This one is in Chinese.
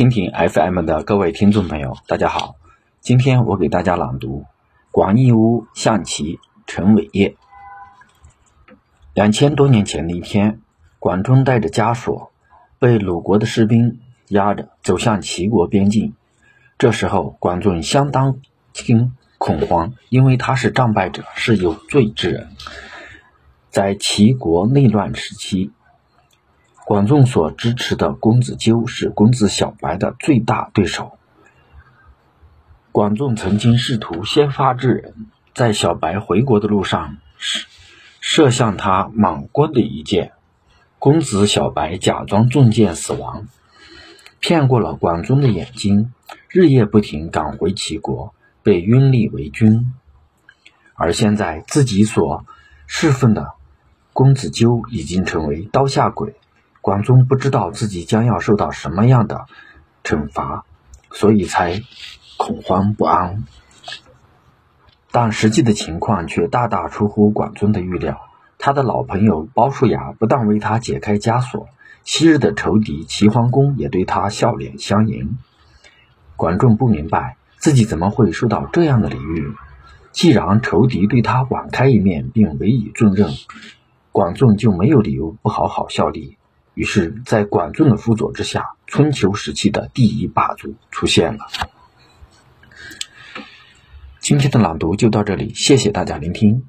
蜻蜓 FM 的各位听众朋友，大家好。今天我给大家朗读《广义屋象棋陈伟业》。两千多年前的一天，管仲带着枷锁，被鲁国的士兵押着走向齐国边境。这时候，管仲相当惊恐慌，因为他是战败者，是有罪之人。在齐国内乱时期。管仲所支持的公子纠是公子小白的最大对手。管仲曾经试图先发制人，在小白回国的路上射射向他莽棍的一箭，公子小白假装中箭死亡，骗过了管仲的眼睛，日夜不停赶回齐国，被拥立为君。而现在自己所侍奉的公子纠已经成为刀下鬼。管仲不知道自己将要受到什么样的惩罚，所以才恐慌不安。但实际的情况却大大出乎管仲的预料。他的老朋友鲍叔牙不但为他解开枷锁，昔日的仇敌齐桓公也对他笑脸相迎。管仲不明白自己怎么会受到这样的礼遇。既然仇敌对他网开一面并委以重任，管仲就没有理由不好好效力。于是，在管仲的辅佐之下，春秋时期的第一霸主出现了。今天的朗读就到这里，谢谢大家聆听。